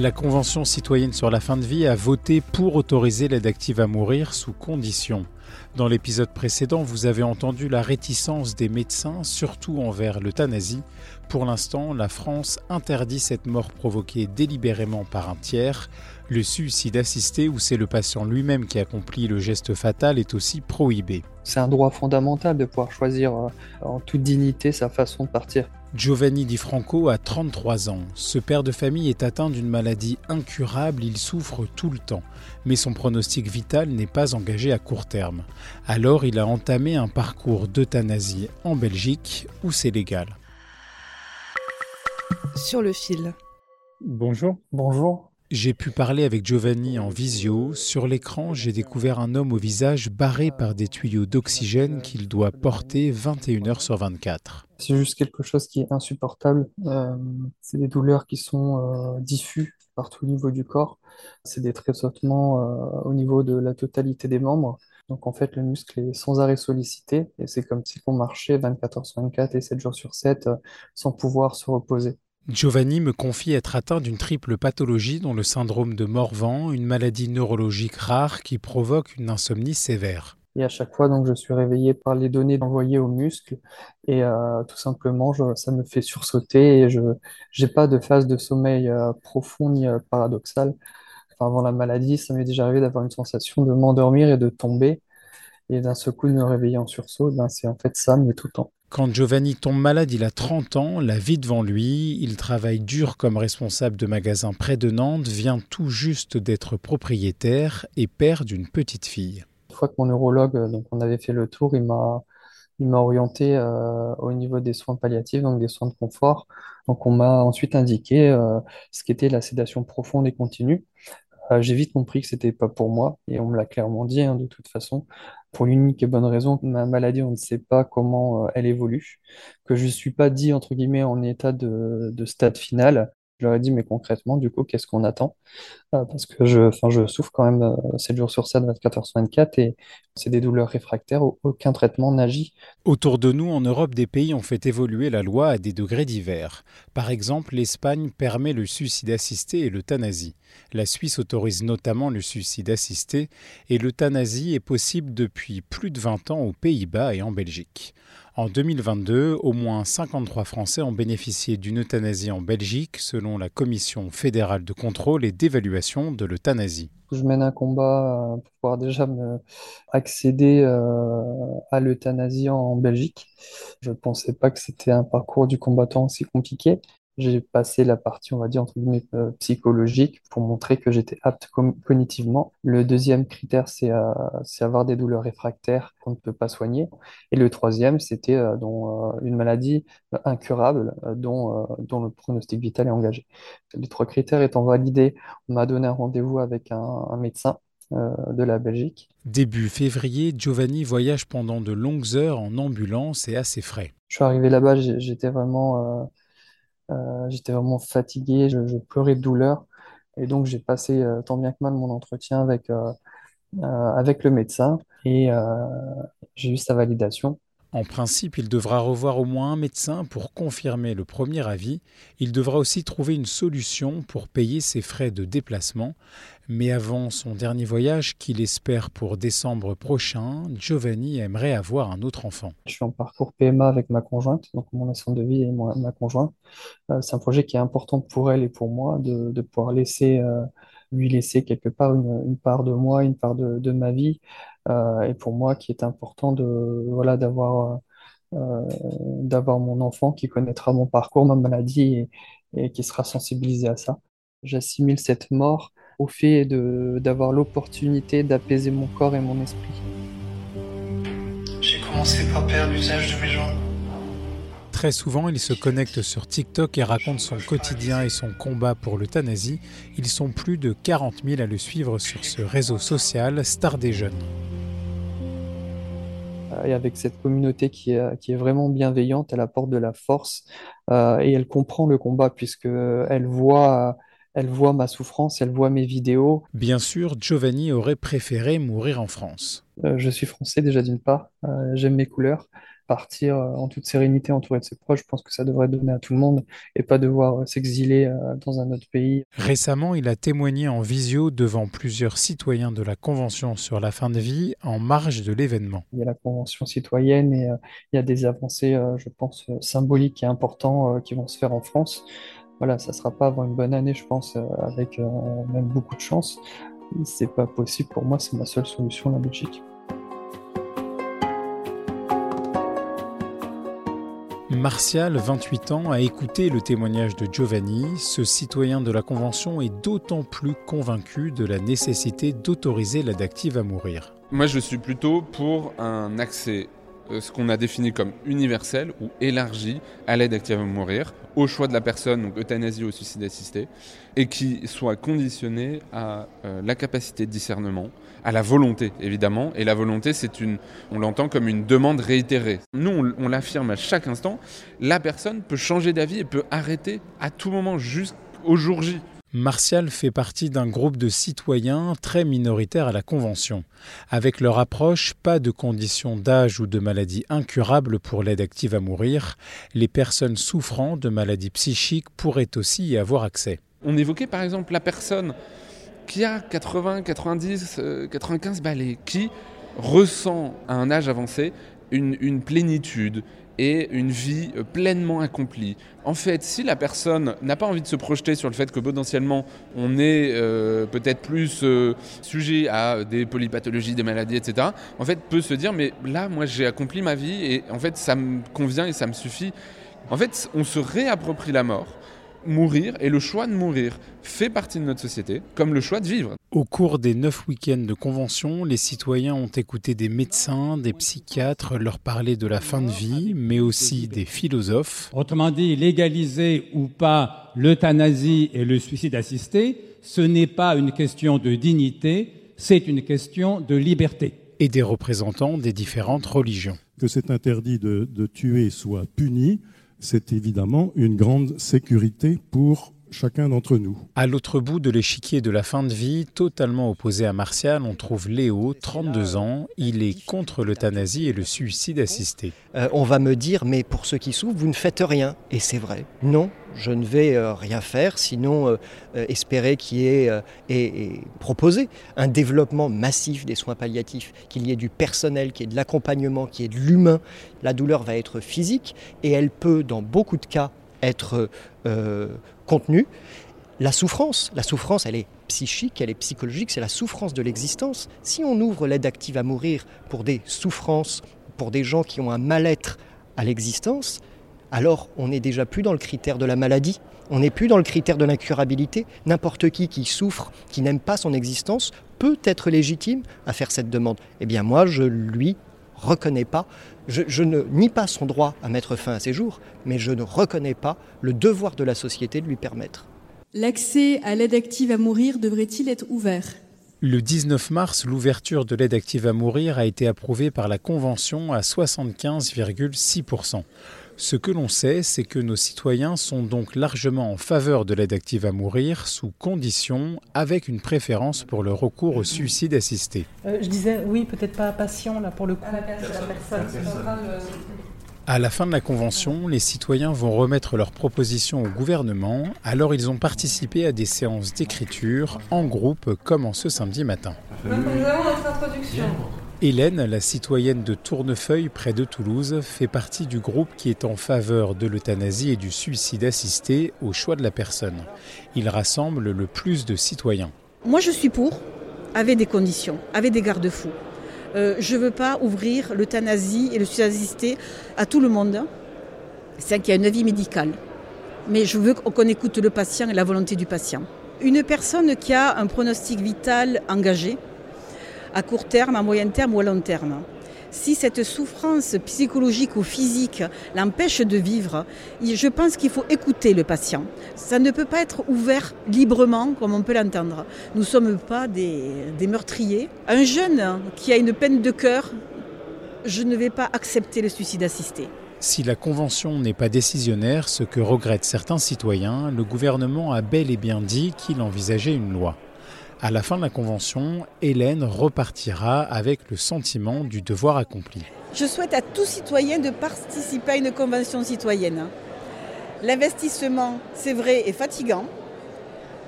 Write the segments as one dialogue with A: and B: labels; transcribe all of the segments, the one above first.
A: La Convention citoyenne sur la fin de vie a voté pour autoriser l'aide active à mourir sous conditions. Dans l'épisode précédent, vous avez entendu la réticence des médecins, surtout envers l'euthanasie. Pour l'instant, la France interdit cette mort provoquée délibérément par un tiers. Le suicide assisté, où c'est le patient lui-même qui accomplit le geste fatal, est aussi prohibé.
B: C'est un droit fondamental de pouvoir choisir euh, en toute dignité sa façon de partir.
A: Giovanni Di Franco a 33 ans. Ce père de famille est atteint d'une maladie incurable, il souffre tout le temps, mais son pronostic vital n'est pas engagé à court terme. Alors il a entamé un parcours d'euthanasie en Belgique où c'est légal.
C: Sur le fil.
A: Bonjour.
B: Bonjour.
A: J'ai pu parler avec Giovanni en visio. Sur l'écran, j'ai découvert un homme au visage barré par des tuyaux d'oxygène qu'il doit porter 21 heures sur 24.
B: C'est juste quelque chose qui est insupportable. Euh, c'est des douleurs qui sont euh, diffus partout au niveau du corps. C'est des tressautements euh, au niveau de la totalité des membres. Donc en fait, le muscle est sans arrêt sollicité et c'est comme si on marchait 24 heures sur 24 et 7 jours sur 7 euh, sans pouvoir se reposer.
A: Giovanni me confie être atteint d'une triple pathologie dont le syndrome de Morvan, une maladie neurologique rare qui provoque une insomnie sévère.
B: Et à chaque fois, donc, je suis réveillé par les données envoyées aux muscles et euh, tout simplement, ça me fait sursauter et je n'ai pas de phase de sommeil euh, profond ni euh, paradoxal. Enfin, avant la maladie, ça m'est déjà arrivé d'avoir une sensation de m'endormir et de tomber et d'un seul coup de me réveiller en sursaut. Ben, c'est en fait ça, mais tout le temps.
A: Quand Giovanni tombe malade, il a 30 ans, la vie devant lui, il travaille dur comme responsable de magasin près de Nantes, vient tout juste d'être propriétaire et père d'une petite fille.
B: Une fois que mon neurologue, euh, donc on avait fait le tour, il m'a il m'a orienté euh, au niveau des soins palliatifs, donc des soins de confort. Donc on m'a ensuite indiqué euh, ce qu'était la sédation profonde et continue. J'ai vite compris que c'était pas pour moi et on me l'a clairement dit hein, de toute façon. Pour l'unique et bonne raison que ma maladie, on ne sait pas comment euh, elle évolue, que je ne suis pas dit entre guillemets en état de, de stade final. Je leur ai dit mais concrètement du coup qu'est-ce qu'on attend? Euh, parce que je, souffre quand même euh, 7 jours sur 7, 24 heures sur 24 et c'est des douleurs réfractaires, au- aucun traitement n'agit.
A: Autour de nous, en Europe, des pays ont fait évoluer la loi à des degrés divers. Par exemple, l'Espagne permet le suicide assisté et l'euthanasie. La Suisse autorise notamment le suicide assisté et l'euthanasie est possible depuis plus de 20 ans aux Pays-Bas et en Belgique. En 2022, au moins 53 Français ont bénéficié d'une euthanasie en Belgique, selon la Commission fédérale de contrôle et d'évaluation de l'euthanasie.
B: Je mène un combat euh, pour pouvoir déjà accéder euh, à l'euthanasie en Belgique. Je ne pensais pas que c'était un parcours du combattant aussi compliqué. J'ai passé la partie, on va dire, entre guillemets, euh, psychologique pour montrer que j'étais apte cognitivement. Le deuxième critère, c'est euh, c'est avoir des douleurs réfractaires qu'on ne peut pas soigner. Et le troisième, c'était euh, dont, une maladie incurable dont, dont le pronostic vital est engagé. Les trois critères étant validés, on m'a donné un rendez-vous avec un, un médecin de la Belgique.
A: Début février, Giovanni voyage pendant de longues heures en ambulance et à ses frais.
B: Je suis arrivé là-bas, j'étais vraiment, euh, j'étais vraiment fatigué, je, je pleurais de douleur. Et donc j'ai passé tant bien que mal mon entretien avec, euh, euh, avec le médecin et j'ai eu sa validation.
A: En principe, il devra revoir au moins un médecin pour confirmer le premier avis. Il devra aussi trouver une solution pour payer ses frais de déplacement. Mais avant son dernier voyage, qu'il espère pour décembre prochain, Giovanni aimerait avoir un autre enfant.
B: Je suis en parcours PMA avec ma conjointe, donc mon assistant de vie et ma conjointe. Euh, c'est un projet qui est important pour elle et pour moi de, pouvoir laisser, euh, lui laisser quelque part une, part de moi, une part de ma vie. Euh, et pour moi, qui est important de, voilà, d'avoir, euh, d'avoir mon enfant qui connaîtra mon parcours, ma maladie et, et qui sera sensibilisé à ça. J'assimile cette mort au fait d'avoir l'opportunité d'apaiser mon corps et mon esprit.
D: J'ai commencé par perdre l'usage de mes jambes.
A: Très souvent, il se connecte sur TikTok et raconte son quotidien et son combat pour l'euthanasie. Ils sont plus de 40 000 à le suivre sur ce réseau social Star des Jeunes.
B: Et avec cette communauté qui est, qui est vraiment bienveillante, elle apporte de la force euh, et elle comprend le combat puisqu'elle voit elle voit ma souffrance, elle voit mes vidéos.
A: Bien sûr, Giovanni aurait préféré mourir en France.
B: Euh, je suis français déjà d'une part, euh, j'aime mes couleurs. Partir euh, en toute sérénité entouré de ses proches, je pense que ça devrait donner à tout le monde et pas devoir s'exiler dans un autre pays.
A: Récemment, il a témoigné en visio devant plusieurs citoyens de la Convention sur la fin de vie en marge de l'événement.
B: Il y a la Convention citoyenne et il y a des avancées, je pense, symboliques et importantes qui vont se faire en France voilà, ça sera pas avant une bonne année, je pense, euh, avec euh, même beaucoup de chance. C'est pas possible pour moi, c'est ma seule solution, la Belgique.
A: Martial, 28 ans, a écouté le témoignage de Giovanni. Ce citoyen de la Convention est d'autant plus convaincu de la nécessité d'autoriser l'adactive à mourir.
E: Moi, je suis plutôt pour un accès ce qu'on a défini comme universel ou élargi à l'aide active à mourir, au choix de la personne, donc euthanasie ou suicide assisté, et qui soit conditionné à euh, la capacité de discernement, à la volonté évidemment, et la volonté c'est une, on l'entend comme une demande réitérée. Nous on, on l'affirme à chaque instant, la personne peut changer d'avis et peut arrêter à tout moment jusqu'au jour J.
A: Martial fait partie d'un groupe de citoyens très minoritaires à la Convention. Avec leur approche, pas de conditions d'âge ou de maladie incurable pour l'aide active à mourir. Les personnes souffrant de maladies psychiques pourraient aussi y avoir accès.
E: On évoquait par exemple la personne qui a 80, 90, 95 balais, qui ressent à un âge avancé une, une plénitude, et une vie euh, pleinement accomplie. En fait, si la personne n'a pas envie de se projeter sur le fait que potentiellement on est euh, peut-être plus euh, sujet à des polypathologies, des maladies, etc., en fait peut se dire mais là moi j'ai accompli ma vie et en fait ça me convient et ça me suffit. En fait, on se réapproprie la mort mourir et le choix de mourir fait partie de notre société, comme le choix de vivre.
A: Au cours des neuf week-ends de convention, les citoyens ont écouté des médecins, des psychiatres leur parler de la fin de vie, mais aussi des philosophes.
F: Autrement dit, légaliser ou pas l'euthanasie et le suicide assisté, ce n'est pas une question de dignité, c'est une question de liberté.
A: Et des représentants des différentes religions.
G: Que cet interdit de, de tuer soit puni, c'est évidemment une grande sécurité pour chacun d'entre nous.
A: À l'autre bout de l'échiquier de la fin de vie, totalement opposé à Martial, on trouve Léo, 32 ans. Il est contre l'euthanasie et le suicide assisté.
H: Euh, on va me dire, mais pour ceux qui souffrent, vous ne faites rien. Et c'est vrai. Non, je ne vais euh, rien faire, sinon euh, euh, espérer qu'il y ait et, proposer un développement massif des soins palliatifs, qu'il y ait du personnel, qu'il y ait de l'accompagnement, qu'il y ait de l'humain. La douleur va être physique et elle peut, dans beaucoup de cas, être contenue. La souffrance, la souffrance, elle est psychique, elle est psychologique, c'est la souffrance de l'existence. Si on ouvre l'aide active à mourir pour des souffrances, pour des gens qui ont un mal-être à l'existence, alors on n'est déjà plus dans le critère de la maladie, on n'est plus dans le critère de l'incurabilité. N'importe qui qui souffre, qui n'aime pas son existence, peut être légitime à faire cette demande. Eh bien moi, je lui reconnais pas, je, je, ne nie pas son droit à mettre fin à ses jours, mais je ne reconnais pas le devoir de la société de lui permettre.
I: L'accès à l'aide active à mourir devrait-il être ouvert?
A: Le 19 mars, l'ouverture de l'aide active à mourir a été approuvée par la Convention à 75,6%. Ce que l'on sait, c'est que nos citoyens sont donc largement en faveur de l'aide active à mourir, sous condition, avec une préférence pour le recours au suicide assisté.
J: Euh, je disais, oui, peut-être pas patient, là, pour le coup. À la, personne.
A: À la fin de la convention, les citoyens vont remettre leurs propositions au gouvernement, alors ils ont participé à des séances d'écriture, en groupe, comme en ce samedi matin.
C: Nous avons notre introduction.
A: Hélène, la citoyenne de Tournefeuille près de Toulouse, fait partie du groupe qui est en faveur de l'euthanasie et du suicide assisté au choix de la personne. Il rassemble le plus de citoyens.
K: Moi je suis pour, avec des conditions, avec des garde-fous. Euh, je ne veux pas ouvrir l'euthanasie et le suicide assisté à tout le monde. C'est qu'il y a une avis médicale. Mais je veux qu'on écoute le patient et la volonté du patient. Une personne qui a un pronostic vital engagé, à court terme, à moyen terme ou à long terme, si cette souffrance psychologique ou physique l'empêche de vivre, je pense qu'il faut écouter le patient. Ça ne peut pas être ouvert librement comme on peut l'entendre. Nous ne sommes pas des, meurtriers. Un jeune qui a une peine de cœur, je ne vais pas accepter le suicide assisté.
A: Si la Convention n'est pas décisionnaire, ce que regrettent certains citoyens, le gouvernement a bel et bien dit qu'il envisageait une loi. À la fin de la convention, Hélène repartira avec le sentiment du devoir accompli.
K: Je souhaite à tout citoyen de participer à une convention citoyenne. L'investissement, c'est vrai, est fatigant,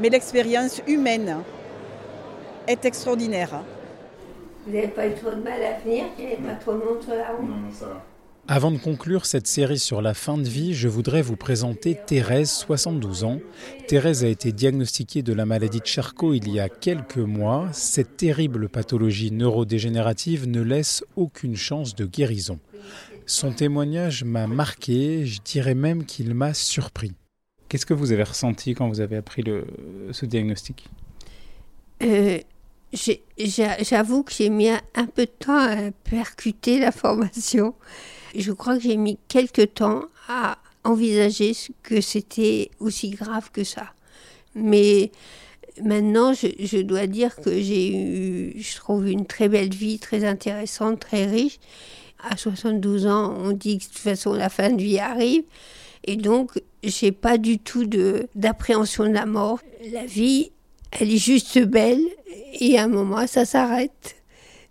K: mais l'expérience humaine est extraordinaire.
L: Vous n'avez pas eu trop de mal à venir Il n'y avait pas trop de monde sur la route?
A: Non, non, ça va. Avant de conclure cette série sur la fin de vie, je voudrais vous présenter Thérèse, 72 ans. Thérèse a été diagnostiquée de la maladie de Charcot il y a quelques mois. Cette terrible pathologie neurodégénérative ne laisse aucune chance de guérison. Son témoignage m'a marqué, je dirais même qu'il m'a surpris. Qu'est-ce que vous avez ressenti quand vous avez appris le, ce diagnostic?
L: Euh, J'avoue que j'ai mis un peu de temps à percuter la formation je crois que j'ai mis quelques temps à envisager que c'était aussi grave que ça. Mais maintenant, je, dois dire que j'ai eu, je trouve, une très belle vie, très intéressante, très riche. À 72 ans, on dit que de toute façon, la fin de vie arrive. Et donc, j'ai pas du tout d'appréhension de, la mort. La vie, elle est juste belle. Et à un moment, ça s'arrête.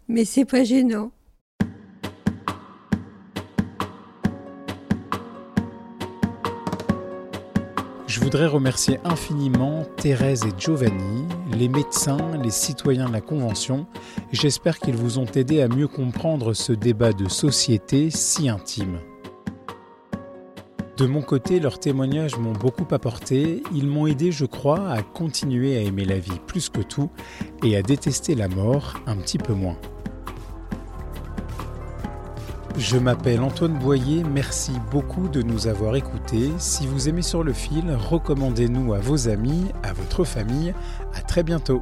L: Mais c'est pas gênant.
A: Je voudrais remercier infiniment Thérèse et Giovanni, les médecins, les citoyens de la Convention. J'espère qu'ils vous ont aidé à mieux comprendre ce débat de société si intime. De mon côté, leurs témoignages m'ont beaucoup apporté. Ils m'ont aidé, je crois, à continuer à aimer la vie plus que tout et à détester la mort un petit peu moins. Je m'appelle Antoine Boyer, merci beaucoup de nous avoir écoutés. Si vous aimez sur le fil, recommandez-nous à vos amis, à votre famille. À très bientôt.